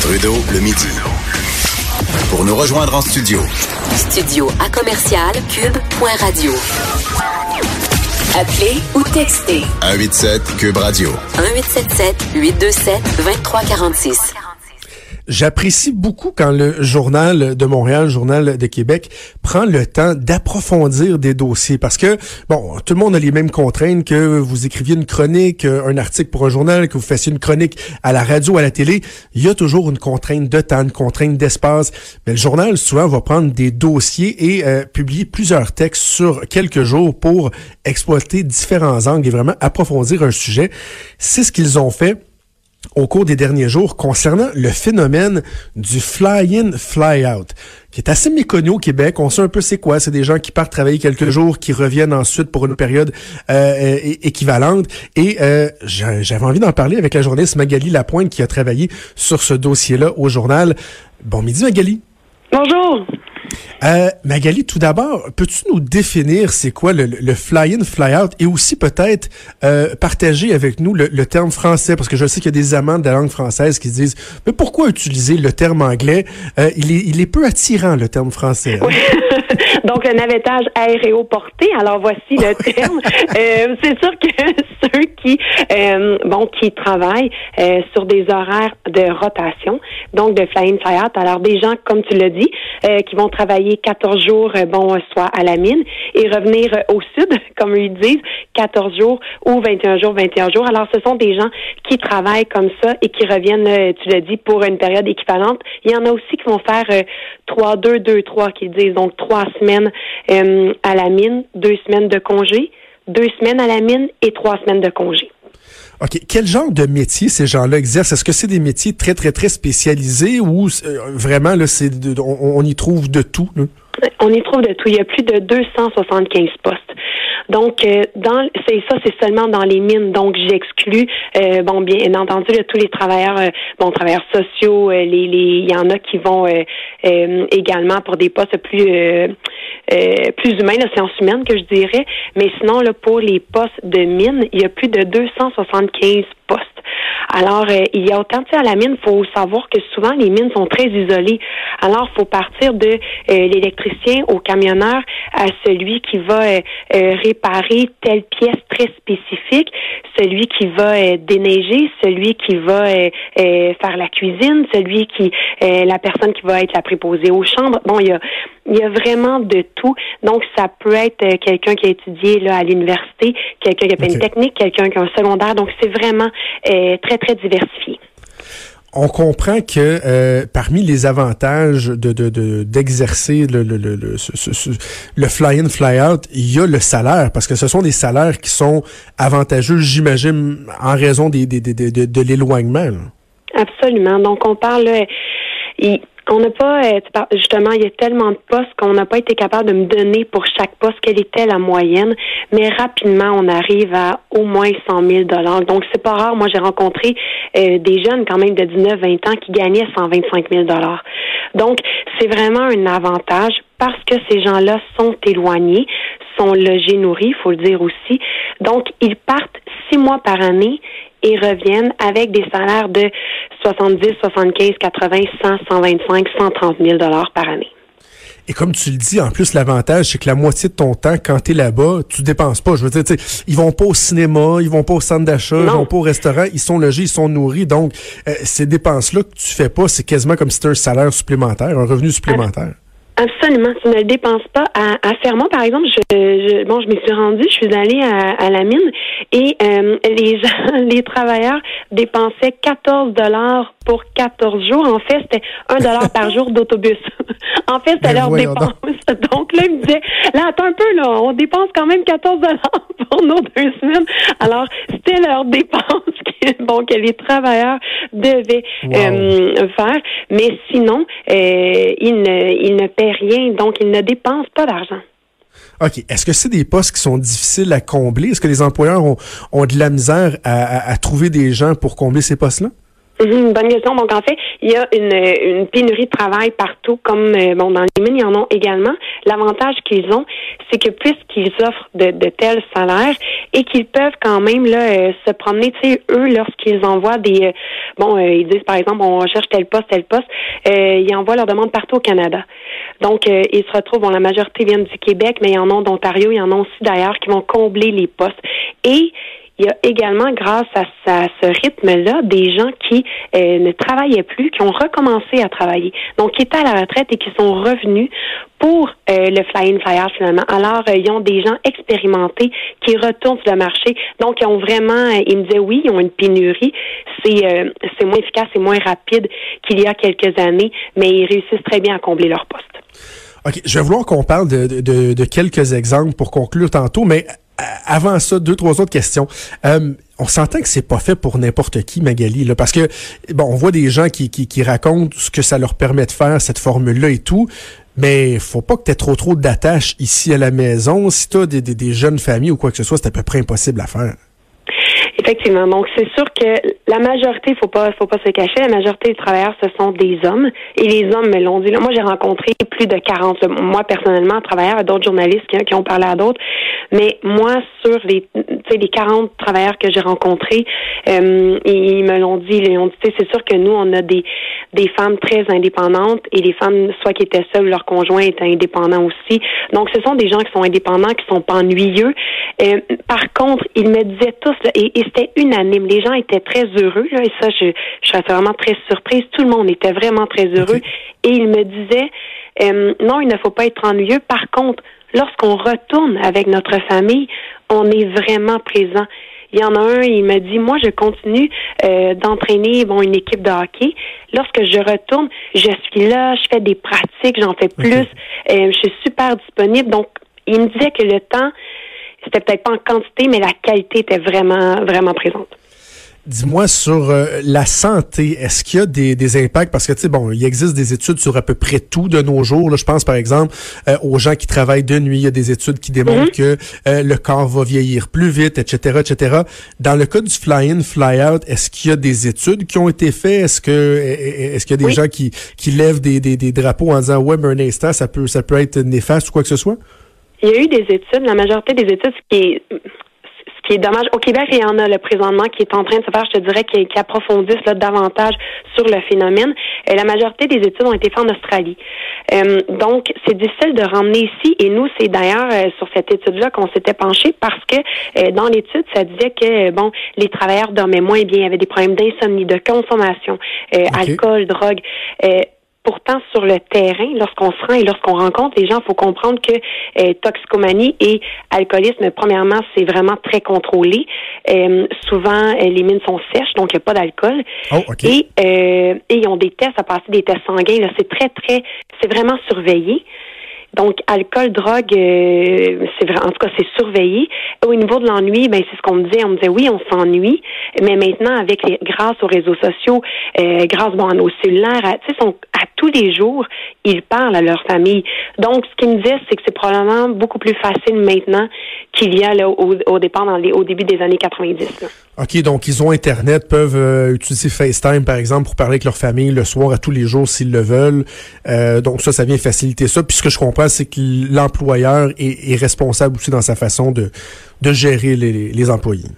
Trudeau, le midi. Pour nous rejoindre en studio. Studio à commercial cube.radio. Appelez ou textez. 187 Cube Radio. 1877 827 2346. J'apprécie beaucoup quand le journal de Montréal, le journal de Québec, prend le temps d'approfondir des dossiers parce que, bon, tout le monde a les mêmes contraintes que vous écriviez une chronique, un article pour un journal, que vous fassiez une chronique à la radio, à la télé. Il y a toujours une contrainte de temps, une contrainte d'espace. Mais le journal, souvent, va prendre des dossiers et euh, publier plusieurs textes sur quelques jours pour exploiter différents angles et vraiment approfondir un sujet. C'est ce qu'ils ont fait au cours des derniers jours concernant le phénomène du fly-in, fly-out, qui est assez méconnu au Québec. On sait un peu c'est quoi. C'est des gens qui partent travailler quelques jours, qui reviennent ensuite pour une période euh, équivalente. Et euh, j'avais envie d'en parler avec la journaliste Magali Lapointe qui a travaillé sur ce dossier-là au journal. Bon midi Magali. Bonjour. Euh, Magali, tout d'abord, peux-tu nous définir c'est quoi le, le fly-in, fly-out et aussi peut-être euh, partager avec nous le, terme français? Parce que je sais qu'il y a des amants de la langue française qui disent mais pourquoi utiliser le terme anglais? Euh, il, est, il est peu attirant le terme français. Hein? Donc le navettage aéréoporté. Alors voici le terme. Euh, c'est sûr que ceux qui bon qui travaillent sur des horaires de rotation, donc de fly-in, fly-out. Alors des gens comme tu l'as dit qui vont travailler 14 jours, euh, bon, soit à la mine, et revenir euh, au sud, comme ils disent, 14 jours ou 21 jours, 21 jours. Alors, ce sont des gens qui travaillent comme ça et qui reviennent, euh, tu l'as dit, pour une période équivalente. Il y en a aussi qui vont faire 3, 2, 2, 3, qu'ils disent, donc trois semaines à la mine, deux semaines de congé, deux semaines à la mine et trois semaines de congé. OK. Quel genre de métier ces gens-là exercent? Est-ce que c'est des métiers très, très, très spécialisés ou euh, vraiment, là, c'est on, y trouve de tout? On y trouve de tout. Il y a plus de 275 postes. Donc, euh, dans c'est ça, c'est seulement dans les mines. Donc, j'exclus, euh, bon, bien entendu, tous les travailleurs, euh, bon, travailleurs sociaux, les, les, il y en a qui vont également pour des postes plus plus humains, la science humaine que je dirais. Mais sinon, là, pour les postes de mine, il y a plus de 275 Alors, euh, il y a autant de à la mine, il faut savoir que souvent les mines sont très isolées. Alors, faut partir de euh, l'électricien au camionneur à celui qui va euh, réparer telle pièce très spécifique, celui qui va déneiger, celui qui va faire la cuisine, celui qui la personne qui va être la préposée aux chambres. Bon, il y a il y a vraiment de tout. Donc, ça peut être quelqu'un qui a étudié là, à l'université, quelqu'un qui a fait une technique, quelqu'un qui a un secondaire. Donc, c'est vraiment très, très diversifié. On comprend que euh, parmi les avantages de, d'exercer le, le, le, le, fly-in, fly-out, il y a le salaire, parce que ce sont des salaires qui sont avantageux, j'imagine, en raison des, des, de, l'éloignement. Absolument. Donc, on parle... il, on n'a pas, euh, justement, il y a tellement de postes qu'on n'a pas été capable de me donner pour chaque poste quelle était la moyenne, mais rapidement, on arrive à au moins 100 000 dollars. Donc, c'est pas rare. Moi, j'ai rencontré euh, des jeunes quand même de 19, 20 ans qui gagnaient 125 000 dollars. Donc, c'est vraiment un avantage parce que ces gens-là sont éloignés, sont logés, nourris, il faut le dire aussi. Donc, ils partent six mois par année et reviennent avec des salaires de 70, 75, 80, 100, 125, 130 000 dollars par année. Et comme tu le dis, en plus, l'avantage, c'est que la moitié de ton temps, quand tu es là-bas, tu dépenses pas. Je veux dire, ils vont pas au cinéma, ils vont pas au centre d'achat, ils vont pas au restaurant, ils sont logés, ils sont nourris. Donc, euh, ces dépenses-là que tu fais pas, c'est quasiment comme si c'était un salaire supplémentaire, un revenu supplémentaire. Absolument. Tu ne le dépenses pas. À, à Fermont, par exemple, je, bon, je m'y suis rendue, je suis allée à, la mine et euh, les gens, les travailleurs dépensaient 14 dollars pour 14 jours. En fait, c'était 1 dollar par jour d'autobus. en fait, c'était leur dépense. Donc là, ils me disaient, là, attends un peu, là, on dépense quand même 14 dollars pour nos deux semaines. Alors, c'était leur dépense que, bon, que les travailleurs devaient euh, faire. Mais sinon, euh, ils, ne, ils ne paient Donc, ils ne dépensent pas d'argent. OK. Est-ce que c'est des postes qui sont difficiles à combler? Est-ce que les employeurs ont, de la misère à, trouver des gens pour combler ces postes-là? Une bonne question. Donc, en fait, il y a une, une pénurie de travail partout, comme euh, bon dans les mines, il y en a également. L'avantage qu'ils ont, c'est que puisqu'ils offrent de, de, tels salaires et qu'ils peuvent quand même là euh, se promener, tu sais, eux, lorsqu'ils envoient des euh, bon, ils disent par exemple, on recherche tel poste, tel poste, ils envoient leur demande partout au Canada. Donc, ils se retrouvent, bon, la majorité viennent du Québec, mais il y en a d'Ontario, il y en a aussi d'ailleurs qui vont combler les postes. Et il y a également, grâce à, ce rythme-là, des gens qui euh, ne travaillaient plus, qui ont recommencé à travailler, donc qui étaient à la retraite et qui sont revenus pour euh, le fly-in, fly-out finalement. Alors, euh, ils ont des gens expérimentés qui retournent sur le marché. Donc, ils ont vraiment, ils me disaient oui, ils ont une pénurie. C'est moins efficace, c'est moins rapide qu'il y a quelques années, mais ils réussissent très bien à combler leur poste. OK, je vais vouloir qu'on parle de, quelques exemples pour conclure tantôt, mais avant ça, deux, trois autres questions. Euh, on s'entend que c'est pas fait pour n'importe qui, Magali, là, parce que bon, on voit des gens qui, qui, qui racontent ce que ça leur permet de faire, cette formule-là et tout. Mais faut pas que tu aies trop trop d'attaches ici à la maison. Si tu as des, des, des, jeunes familles ou quoi que ce soit, c'est à peu près impossible à faire. Effectivement. Donc, c'est sûr que la majorité, faut pas, faut pas se cacher, la majorité des travailleurs, ce sont des hommes. Et les hommes me l'ont dit. Là, moi, j'ai rencontré plus de 40, moi, personnellement, travailleurs, d'autres journalistes qui, ont parlé à d'autres. Mais moi, sur les, les 40 travailleurs que j'ai rencontrés, euh, ils me l'ont dit. Ils ont dit, c'est sûr que nous, on a des, des femmes très indépendantes et les femmes, soit qui étaient seules, leur conjoint était indépendant aussi. Donc, ce sont des gens qui sont indépendants, qui sont pas ennuyeux. Euh, par contre, ils me disaient tous, c'était unanime, les gens étaient très heureux, là, et ça, je, je suis vraiment très surprise. Tout le monde était vraiment très heureux. Et ils me disaient, euh, non, il ne faut pas être ennuyeux. Par contre, lorsqu'on retourne avec notre famille, on est vraiment présent. Il y en a un, il m'a dit, moi, je continue euh, d'entraîner bon une équipe de hockey. Lorsque je retourne, je suis là, je fais des pratiques, j'en fais plus, euh, je suis super disponible. Donc, il me disait que le temps, c'était peut-être pas en quantité, mais la qualité était vraiment, vraiment présente. Dis-moi sur euh, la santé, est-ce qu'il y a des, des impacts? Parce que tu sais bon, il existe des études sur à peu près tout de nos jours. Là, je pense par exemple euh, aux gens qui travaillent de nuit. Il y a des études qui démontrent mhm. que euh, le corps va vieillir plus vite, etc., etc. Dans le cas du fly-in, fly-out, est-ce qu'il y a des études qui ont été faites? Est-ce que est-ce qu'il y a des gens qui qui lèvent des, des, des, drapeaux en disant ouais, mais un instant, ça peut ça peut être néfaste ou quoi que ce soit? Il y a eu des études. La majorité des études, ce qui est qui est dommage. Au Québec, il y en a le présentement qui est en train de se faire, je te dirais, qui, qui approfondissent là, davantage sur le phénomène. Et la majorité des études ont été faites en Australie. Euh, donc, c'est difficile de ramener ici. Et nous, c'est d'ailleurs euh, sur cette étude-là qu'on s'était penché parce que euh, dans l'étude, ça disait que bon, les travailleurs dormaient moins bien, il y avait des problèmes d'insomnie, de consommation, alcool, drogue. Pourtant, sur le terrain, lorsqu'on se rend et lorsqu'on rencontre les gens, il faut comprendre que euh, toxicomanie et alcoolisme, premièrement, c'est vraiment très contrôlé. Euh, souvent, euh, les mines sont sèches, donc il n'y a pas d'alcool. Oh, et, et ils ont des tests à passer, des tests sanguins. C'est très, très, c'est vraiment surveillé. Donc, alcool, drogue, euh, c'est vrai, en tout cas, c'est surveillé. Au niveau de l'ennui, ben c'est ce qu'on me disait. On me disait oui, on s'ennuie, mais maintenant, avec les, grâce aux réseaux sociaux, euh, grâce bon, à nos cellulaires, tu sais, à tous les jours, ils parlent à leur famille. Donc, ce qu'ils me disait, c'est que c'est probablement beaucoup plus facile maintenant qu'il y a là, au, au départ, au début des années 90. Là. OK, donc ils ont Internet, peuvent euh, utiliser FaceTime, par exemple, pour parler avec leur famille le soir à tous les jours s'ils le veulent. Euh, donc ça, ça vient faciliter ça. Puis ce que je comprends, c'est que l'employeur est, responsable aussi dans sa façon de, de gérer les employés.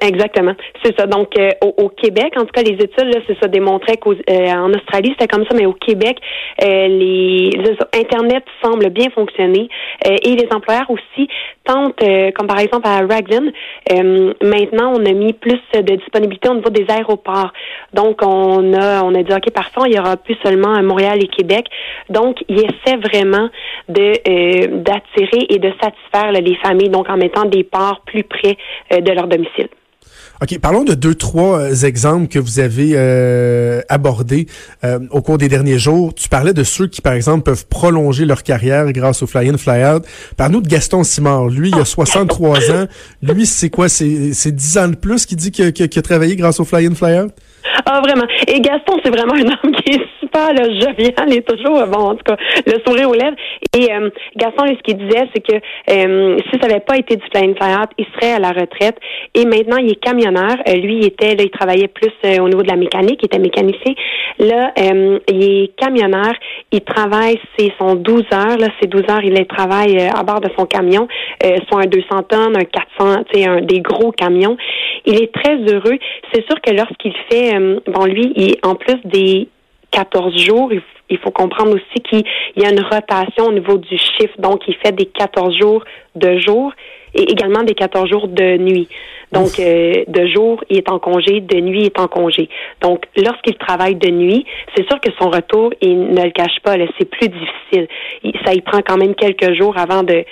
Exactement. C'est ça. Donc, euh, au, Québec, en tout cas, les études, là, c'est ça, démontraient qu'en euh, Australie, c'était comme ça, mais au Québec, euh, les, Internet semble bien fonctionner et les employeurs aussi tentent, comme par exemple à Raglan, maintenant, on a mis plus de disponibilité au niveau des aéroports. Donc, on a, on a dit, OK, parfois, il y aura plus seulement Montréal et Québec. Donc, ils essaient vraiment de d'attirer et de satisfaire les familles, donc en mettant des ports plus près de leur domicile. OK, parlons de deux, trois euh, exemples que vous avez euh, abordés euh, au cours des derniers jours. Tu parlais de ceux qui, par exemple, peuvent prolonger leur carrière grâce au fly-in, fly-out. Parle-nous de Gaston Simard. Lui, il a 63 ans. Lui, c'est quoi? C'est 10 ans de plus qu'il dit qu'il a, travaillé grâce au fly-in, fly-out? Ah, vraiment. Et Gaston, c'est vraiment un homme qui est super là, jovial et toujours, bon, en tout cas, le sourire aux lèvres. Et euh, Gaston, ce qu'il disait, c'est que euh, si ça n'avait pas été du Flying Fly il serait à la retraite. Et maintenant, il est camionneur. Euh, lui, il était, là, il travaillait plus au niveau de la mécanique, il était mécanicien. Là, il est camionneur. Il travaille, c'est son 12 heures. Là, c'est 12 heures, il travaille à bord de son camion, soit un 200 tonnes, un 400, tu sais, un des gros camions. Il est très heureux. C'est sûr que lorsqu'il fait, bon, lui, il, en plus des 14 jours, il, faut comprendre aussi qu'il y a une rotation au niveau du chiffre. Donc, il fait des 14 jours de jour et également des 14 jours de nuit. Donc, euh, de jour, il est en congé, de nuit, il est en congé. Donc, lorsqu'il travaille de nuit, c'est sûr que son retour, il ne le cache pas, c'est plus difficile. ça y prend quand même quelques jours avant de,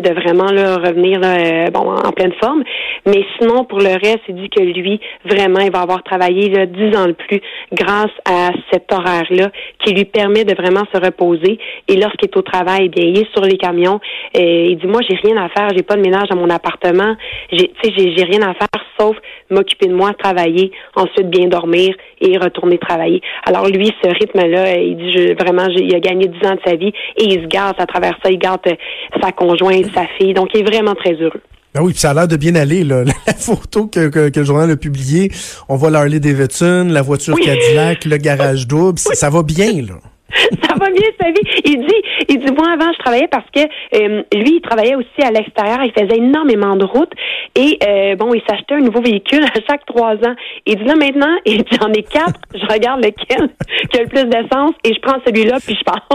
de vraiment là, revenir euh, bon, en pleine forme. Mais sinon, pour le reste, il dit que lui, vraiment, il va avoir travaillé là, 10 ans de plus grâce à cet horaire-là qui lui permet de vraiment se reposer. Et lorsqu'il est au travail, eh bien, il est sur les camions. Et il dit, moi, j'ai rien à faire, j'ai pas de ménage dans mon appartement, j'ai, j'ai rien à faire sauf m'occuper de moi, travailler, ensuite bien dormir et retourner travailler. Alors lui, ce rythme-là, il dit je, vraiment, il a gagné 10 ans de sa vie et il se garde à travers ça, il garde euh, sa conjointe, sa fille, donc il est vraiment très heureux. Ben oui, puis ça a l'air de bien aller. Là. La photo que, que, le journal a publiée, on voit l'Harley Davidson, la voiture Cadillac, le garage double, ça va bien. là. ça va bien sa vie. Il dit, il dit, moi avant je travaillais parce que euh, lui, il travaillait aussi à l'extérieur, il faisait énormément de routes et euh, bon, il s'achetait un nouveau véhicule à chaque trois ans. Il dit là maintenant, il dit j'en ai quatre, je regarde lequel qui a le plus d'essence et je prends celui-là puis je pars.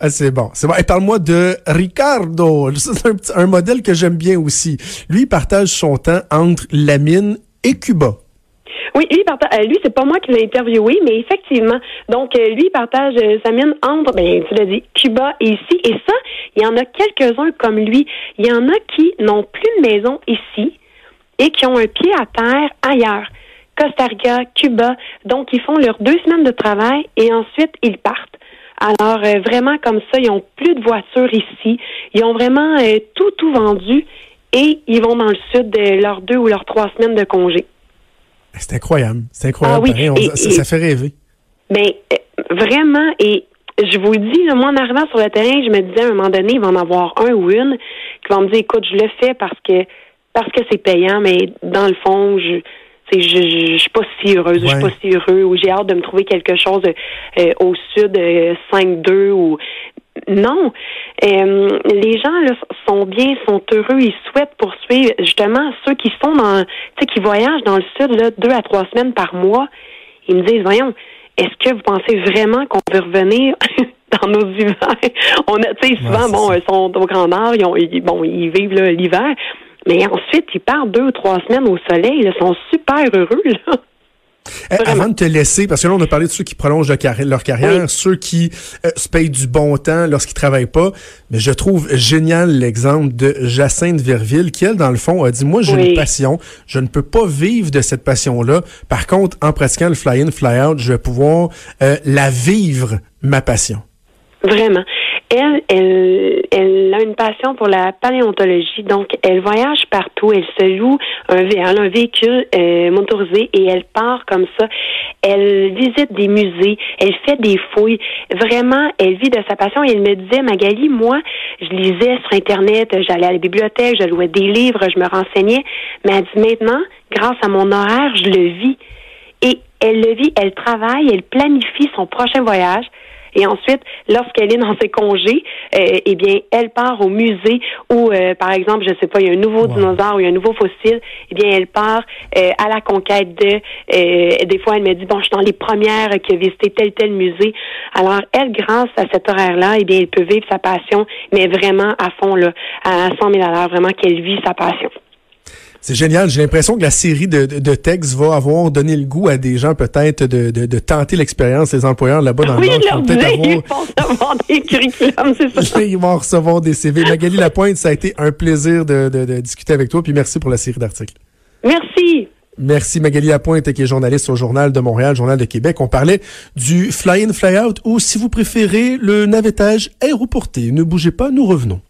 ah, c'est bon, c'est bon. Et parle-moi de Ricardo. C'est un, un modèle que j'aime bien aussi. Lui, il partage son temps entre la mine et Cuba. Oui, lui, euh, lui, c'est pas moi qui l'ai interviewé, mais effectivement. Donc, euh, lui, il partage euh, sa mine entre, ben, tu l'as dit, Cuba et ici. Et ça, il y en a quelques-uns comme lui. Il y en a qui n'ont plus de maison ici et qui ont un pied à terre ailleurs. Costa Rica, Cuba. Donc, ils font leurs deux semaines de travail et ensuite, ils partent. Alors, vraiment, comme ça, ils ont plus de voitures ici. Ils ont vraiment tout, tout vendu et ils vont dans le sud de leurs deux ou leurs trois semaines de congé. C'est incroyable. C'est incroyable. Ah ça, fait rêver. Mais ben, euh, vraiment, et je vous dis, moi, en arrivant sur le terrain, je me disais à un moment donné, il va en avoir un ou une qui va me dire, écoute, je le fais parce que parce que c'est payant, mais dans le fond, je je, je, je, suis pas si heureuse, je suis pas si heureux, ou j'ai hâte de me trouver quelque chose euh, au sud, 5-2, euh, ou non. Euh, les gens là, sont bien, sont heureux, ils souhaitent poursuivre justement ceux qui sont dans, tu sais, qui voyagent dans le sud là, deux à trois semaines par mois. Ils me disent, voyons, est-ce que vous pensez vraiment qu'on veut revenir dans nos hivers? On a, tu sais, souvent, bon, ils sont au Grand Nord, ils, ont, ils bon, ils vivent l'hiver, mais ensuite ils partent deux ou trois semaines au soleil, ils sont super heureux là. Eh, avant de te laisser, parce que là, on a parlé de ceux qui prolongent leur, carrière, ceux qui euh, se payent du bon temps lorsqu'ils travaillent pas. Mais je trouve génial l'exemple de Jacinthe Verville, qui, elle, dans le fond, a dit, moi, j'ai une passion. Je ne peux pas vivre de cette passion-là. Par contre, en pratiquant le fly-in, fly-out, je vais pouvoir euh, la vivre, ma passion. Vraiment. Elle, elle, elle a une passion pour la paléontologie, donc elle voyage partout, elle se loue un, un véhicule euh, motorisé et elle part comme ça. Elle visite des musées, elle fait des fouilles. Vraiment, elle vit de sa passion et elle me disait, Magali, moi, je lisais sur Internet, j'allais à la bibliothèque, je louais des livres, je me renseignais, mais elle dit maintenant, grâce à mon horaire, je le vis. Et elle le vit, elle travaille, elle planifie son prochain voyage. Et ensuite, lorsqu'elle est dans ses congés, euh, eh bien, elle part au musée où, euh, par exemple, je sais pas, il y a un nouveau dinosaure ou il y a un nouveau fossile. Eh bien, elle part euh, à la conquête de. des fois, elle me dit bon, je suis dans les premières qui ont visité tel tel musée. Alors, elle, grâce à cet horaire-là, eh bien, elle peut vivre sa passion, mais vraiment à fond là, à 100 000 vraiment qu'elle vit sa passion. C'est génial. J'ai l'impression que la série de, de, textes va avoir donné le goût à des gens peut-être de, de, tenter l'expérience, les employeurs là-bas dans oui, le monde. Ils vont recevoir des curriculums, c'est ça. ils vont recevoir des CV. Magali Lapointe, ça a été un plaisir de, de, discuter avec toi. Puis merci pour la série d'articles. Merci. Merci Magali Lapointe, qui est journaliste au Journal de Montréal, Journal de Québec. On parlait du fly-in, fly-out ou, si vous préférez, le navettage aéroporté. Ne bougez pas, nous revenons.